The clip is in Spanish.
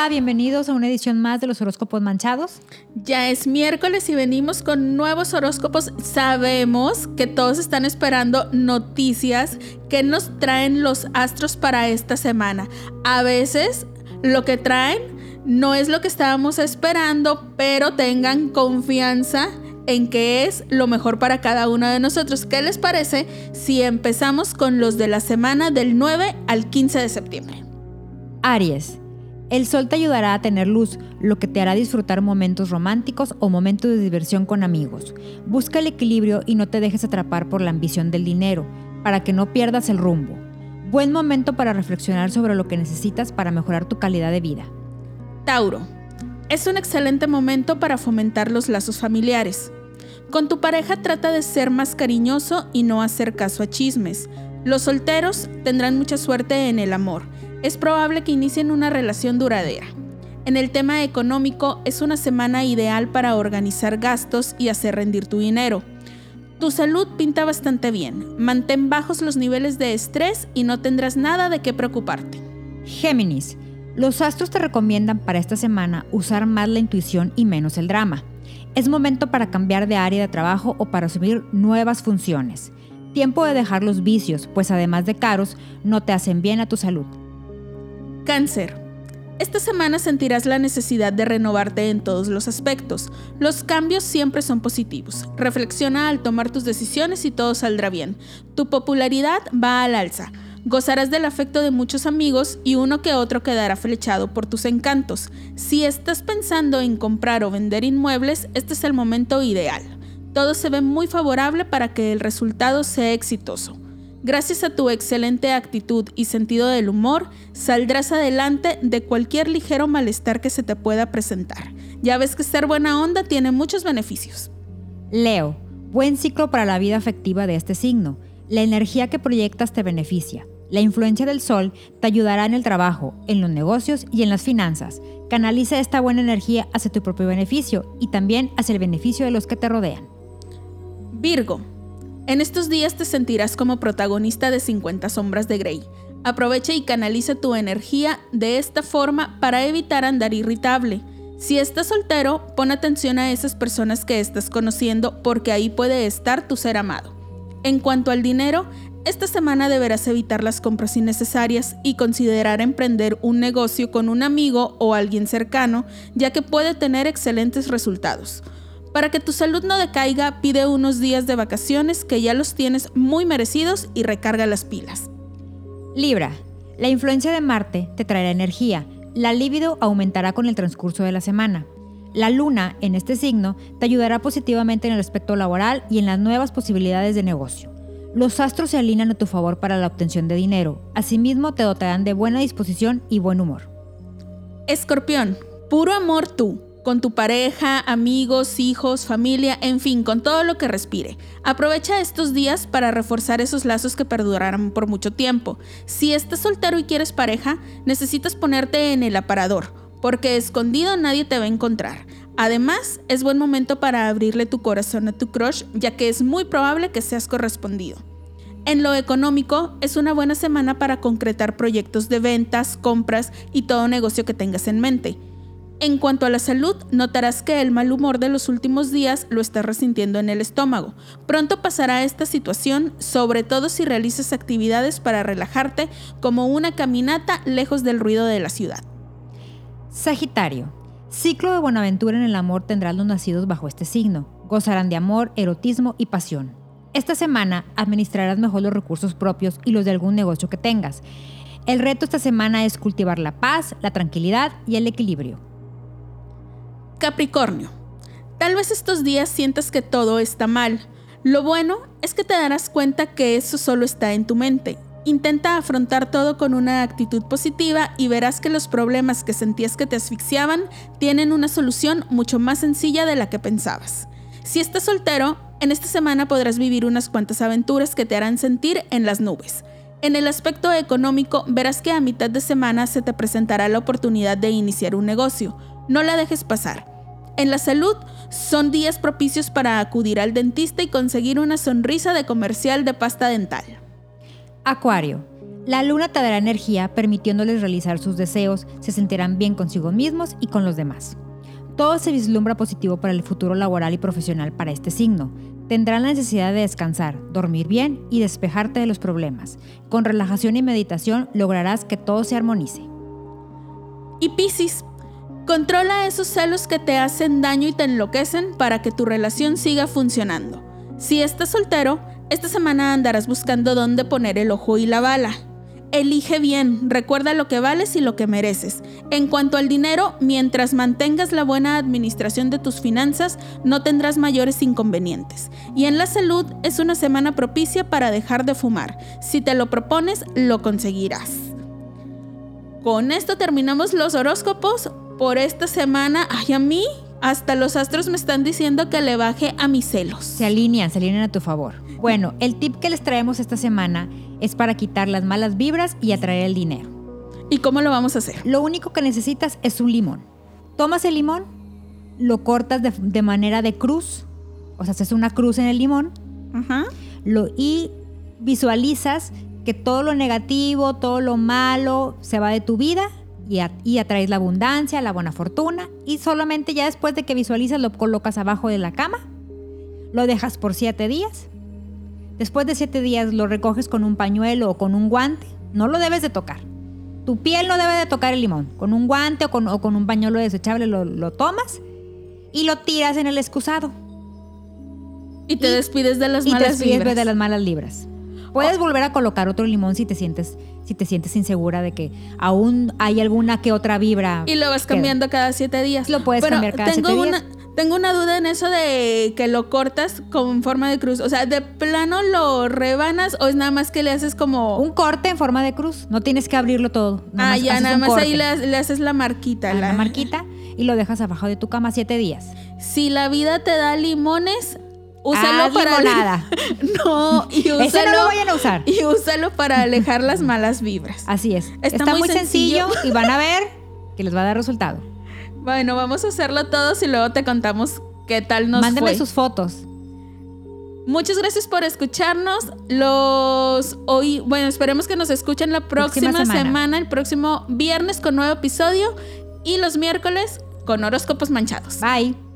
Hola, bienvenidos a una edición más de los horóscopos manchados. Ya es miércoles y venimos con nuevos horóscopos. Sabemos que todos están esperando noticias que nos traen los astros para esta semana. A veces lo que traen no es lo que estábamos esperando, pero tengan confianza en que es lo mejor para cada uno de nosotros. ¿Qué les parece si empezamos con los de la semana del 9 al 15 de septiembre? Aries. El sol te ayudará a tener luz, lo que te hará disfrutar momentos románticos o momentos de diversión con amigos. Busca el equilibrio y no te dejes atrapar por la ambición del dinero, para que no pierdas el rumbo. Buen momento para reflexionar sobre lo que necesitas para mejorar tu calidad de vida. Tauro. Es un excelente momento para fomentar los lazos familiares. Con tu pareja trata de ser más cariñoso y no hacer caso a chismes. Los solteros tendrán mucha suerte en el amor. Es probable que inicien una relación duradera. En el tema económico es una semana ideal para organizar gastos y hacer rendir tu dinero. Tu salud pinta bastante bien. Mantén bajos los niveles de estrés y no tendrás nada de qué preocuparte. Géminis. Los astros te recomiendan para esta semana usar más la intuición y menos el drama. Es momento para cambiar de área de trabajo o para asumir nuevas funciones. Tiempo de dejar los vicios, pues además de caros, no te hacen bien a tu salud. Cáncer. Esta semana sentirás la necesidad de renovarte en todos los aspectos. Los cambios siempre son positivos. Reflexiona al tomar tus decisiones y todo saldrá bien. Tu popularidad va al alza. Gozarás del afecto de muchos amigos y uno que otro quedará flechado por tus encantos. Si estás pensando en comprar o vender inmuebles, este es el momento ideal. Todo se ve muy favorable para que el resultado sea exitoso. Gracias a tu excelente actitud y sentido del humor, saldrás adelante de cualquier ligero malestar que se te pueda presentar. Ya ves que ser buena onda tiene muchos beneficios. Leo, buen ciclo para la vida afectiva de este signo. La energía que proyectas te beneficia. La influencia del sol te ayudará en el trabajo, en los negocios y en las finanzas. Canaliza esta buena energía hacia tu propio beneficio y también hacia el beneficio de los que te rodean. Virgo, en estos días te sentirás como protagonista de 50 sombras de Grey. Aprovecha y canaliza tu energía de esta forma para evitar andar irritable. Si estás soltero, pon atención a esas personas que estás conociendo porque ahí puede estar tu ser amado. En cuanto al dinero, esta semana deberás evitar las compras innecesarias y considerar emprender un negocio con un amigo o alguien cercano, ya que puede tener excelentes resultados. Para que tu salud no decaiga, pide unos días de vacaciones que ya los tienes muy merecidos y recarga las pilas. Libra, la influencia de Marte te traerá energía. La libido aumentará con el transcurso de la semana. La luna, en este signo, te ayudará positivamente en el aspecto laboral y en las nuevas posibilidades de negocio. Los astros se alinean a tu favor para la obtención de dinero. Asimismo, te dotarán de buena disposición y buen humor. Escorpión, puro amor tú, con tu pareja, amigos, hijos, familia, en fin, con todo lo que respire. Aprovecha estos días para reforzar esos lazos que perdurarán por mucho tiempo. Si estás soltero y quieres pareja, necesitas ponerte en el aparador porque escondido nadie te va a encontrar. Además, es buen momento para abrirle tu corazón a tu crush, ya que es muy probable que seas correspondido. En lo económico, es una buena semana para concretar proyectos de ventas, compras y todo negocio que tengas en mente. En cuanto a la salud, notarás que el mal humor de los últimos días lo estás resintiendo en el estómago. Pronto pasará esta situación, sobre todo si realizas actividades para relajarte, como una caminata lejos del ruido de la ciudad. Sagitario. Ciclo de buenaventura en el amor tendrán los nacidos bajo este signo. Gozarán de amor, erotismo y pasión. Esta semana administrarás mejor los recursos propios y los de algún negocio que tengas. El reto esta semana es cultivar la paz, la tranquilidad y el equilibrio. Capricornio. Tal vez estos días sientas que todo está mal. Lo bueno es que te darás cuenta que eso solo está en tu mente Intenta afrontar todo con una actitud positiva y verás que los problemas que sentías que te asfixiaban tienen una solución mucho más sencilla de la que pensabas. Si estás soltero, en esta semana podrás vivir unas cuantas aventuras que te harán sentir en las nubes. En el aspecto económico, verás que a mitad de semana se te presentará la oportunidad de iniciar un negocio. No la dejes pasar. En la salud, son días propicios para acudir al dentista y conseguir una sonrisa de comercial de pasta dental. Acuario. La luna te dará energía permitiéndoles realizar sus deseos, se sentirán bien consigo mismos y con los demás. Todo se vislumbra positivo para el futuro laboral y profesional para este signo. Tendrán la necesidad de descansar, dormir bien y despejarte de los problemas. Con relajación y meditación lograrás que todo se armonice. Y Piscis, controla esos celos que te hacen daño y te enloquecen para que tu relación siga funcionando. Si estás soltero, esta semana andarás buscando dónde poner el ojo y la bala. Elige bien, recuerda lo que vales y lo que mereces. En cuanto al dinero, mientras mantengas la buena administración de tus finanzas, no tendrás mayores inconvenientes. Y en la salud es una semana propicia para dejar de fumar. Si te lo propones, lo conseguirás. Con esto terminamos los horóscopos por esta semana. Ay, a mí hasta los astros me están diciendo que le baje a mis celos. Se alinean, se alinean a tu favor. Bueno, el tip que les traemos esta semana es para quitar las malas vibras y atraer el dinero. ¿Y cómo lo vamos a hacer? Lo único que necesitas es un limón. Tomas el limón, lo cortas de, manera de cruz, o sea, haces una cruz en el limón, Lo, y visualizas que todo lo negativo, todo lo malo se va de tu vida y, atraes la abundancia, la buena fortuna y solamente ya después de que visualizas lo colocas abajo de la cama, lo dejas por siete días. Después de siete días lo recoges con un pañuelo o con un guante, no lo debes de tocar. Tu piel no debe de tocar el limón. Con un guante o con, un pañuelo desechable lo, tomas y lo tiras en el excusado. Y te despides de las malas te despides de las malas libras. Puedes volver a colocar otro limón si te sientes si te sientes insegura de que aún hay alguna que otra vibra. Y lo vas cambiando cada siete días. Lo puedes cambiar cada tengo siete una, días. Tengo una duda en eso de que lo cortas con forma de cruz. O sea, ¿de plano lo rebanas o es nada más que le haces como... Un corte en forma de cruz. No tienes que abrirlo todo. ah, ya, nada más ahí le, haces la marquita. la marquita y lo dejas abajo de tu cama siete días. Si la vida te da limones, Úsalo para nada. no, y úsalo, Ese no lo vayan a usar. Y úsalo para alejar las malas vibras. Así es. Está, muy, sencillo. y van a ver que les va a dar resultado. Bueno, vamos a hacerlo todos y luego te contamos qué tal nos Mándenme sus fotos. Muchas gracias por escucharnos. Los hoy, bueno, esperemos que nos escuchen la próxima, semana, el próximo viernes con nuevo episodio y los miércoles con horóscopos manchados. Bye.